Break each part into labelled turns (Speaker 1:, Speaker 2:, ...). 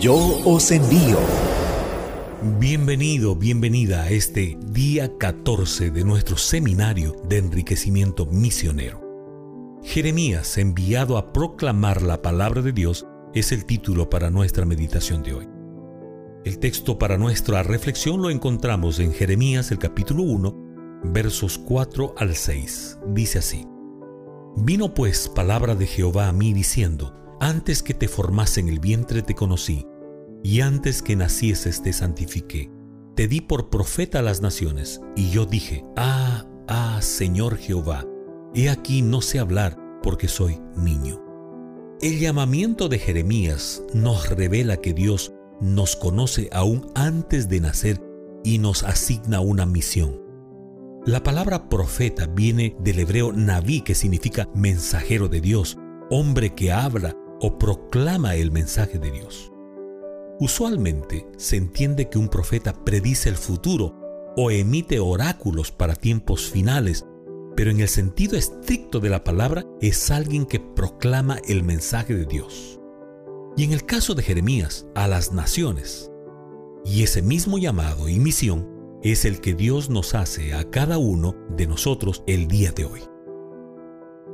Speaker 1: Yo os envío.
Speaker 2: Bienvenido, bienvenida a este día 14 de nuestro seminario de enriquecimiento misionero. Jeremías, enviado a proclamar la palabra de Dios, es el título para nuestra meditación de hoy. El texto para nuestra reflexión lo encontramos en Jeremías el capítulo 1, versos 4 al 6. Dice así. Vino pues palabra de Jehová a mí diciendo, antes que te formase en el vientre te conocí, y antes que nacieses te santifiqué. Te di por profeta a las naciones, y yo dije, Ah, ah, Señor Jehová, he aquí no sé hablar porque soy niño. El llamamiento de Jeremías nos revela que Dios nos conoce aún antes de nacer y nos asigna una misión. La palabra profeta viene del hebreo naví, que significa mensajero de Dios, hombre que habla o proclama el mensaje de Dios. Usualmente se entiende que un profeta predice el futuro o emite oráculos para tiempos finales, pero en el sentido estricto de la palabra es alguien que proclama el mensaje de Dios. Y en el caso de Jeremías, a las naciones. Y ese mismo llamado y misión es el que Dios nos hace a cada uno de nosotros el día de hoy.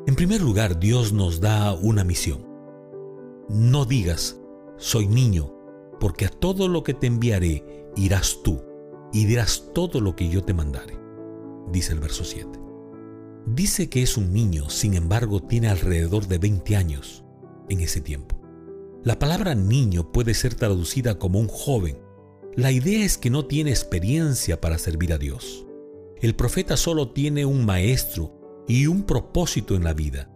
Speaker 2: En primer lugar, Dios nos da una misión. No digas, soy niño, porque a todo lo que te enviaré irás tú, y dirás todo lo que yo te mandare, dice el verso 7. Dice que es un niño, sin embargo tiene alrededor de 20 años en ese tiempo. La palabra niño puede ser traducida como un joven. La idea es que no tiene experiencia para servir a Dios. El profeta solo tiene un maestro y un propósito en la vida,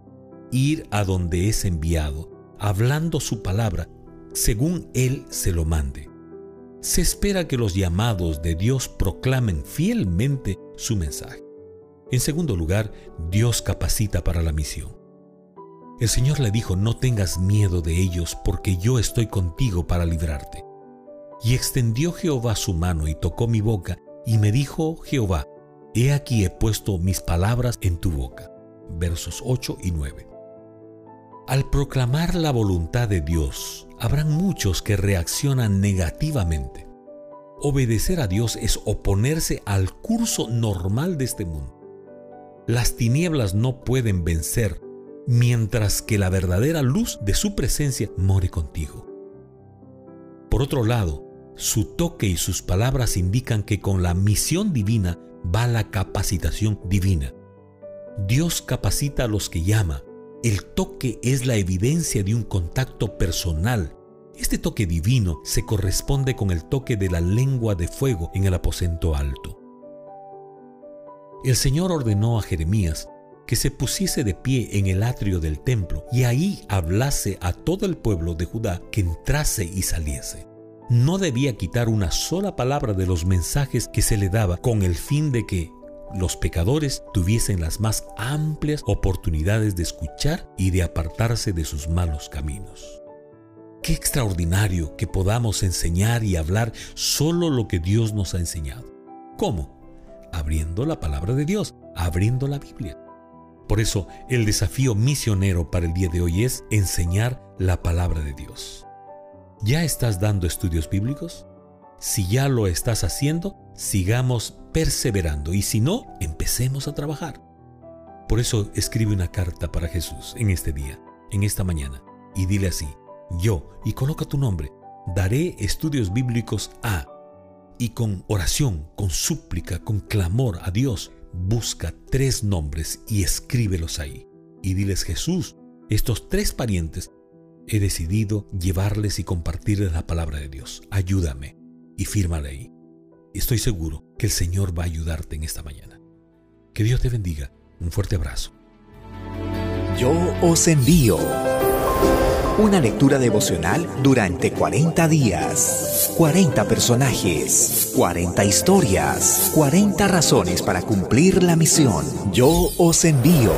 Speaker 2: ir a donde es enviado hablando su palabra según Él se lo mande. Se espera que los llamados de Dios proclamen fielmente su mensaje. En segundo lugar, Dios capacita para la misión. El Señor le dijo, no tengas miedo de ellos, porque yo estoy contigo para librarte. Y extendió Jehová su mano y tocó mi boca, y me dijo Jehová, he aquí he puesto mis palabras en tu boca. Versos 8 y 9. Al proclamar la voluntad de Dios, habrán muchos que reaccionan negativamente. Obedecer a Dios es oponerse al curso normal de este mundo. Las tinieblas no pueden vencer mientras que la verdadera luz de su presencia more contigo. Por otro lado, su toque y sus palabras indican que con la misión divina va la capacitación divina. Dios capacita a los que llama, el toque es la evidencia de un contacto personal. Este toque divino se corresponde con el toque de la lengua de fuego en el aposento alto. El Señor ordenó a Jeremías que se pusiese de pie en el atrio del templo y ahí hablase a todo el pueblo de Judá que entrase y saliese. No debía quitar una sola palabra de los mensajes que se le daba con el fin de que los pecadores tuviesen las más amplias oportunidades de escuchar y de apartarse de sus malos caminos. Qué extraordinario que podamos enseñar y hablar solo lo que Dios nos ha enseñado. ¿Cómo? Abriendo la palabra de Dios, abriendo la Biblia. Por eso el desafío misionero para el día de hoy es enseñar la palabra de Dios. ¿Ya estás dando estudios bíblicos? Si ya lo estás haciendo, sigamos perseverando y si no, empecemos a trabajar. Por eso escribe una carta para Jesús en este día, en esta mañana, y dile así, yo, y coloca tu nombre, daré estudios bíblicos a, y con oración, con súplica, con clamor a Dios, busca tres nombres y escríbelos ahí. Y diles, Jesús, estos tres parientes, he decidido llevarles y compartirles la palabra de Dios. Ayúdame y fírmale ahí. Estoy seguro que el Señor va a ayudarte en esta mañana. Que Dios te bendiga. Un fuerte abrazo.
Speaker 1: Yo os envío una lectura devocional durante 40 días. 40 personajes, 40 historias, 40 razones para cumplir la misión. Yo os envío.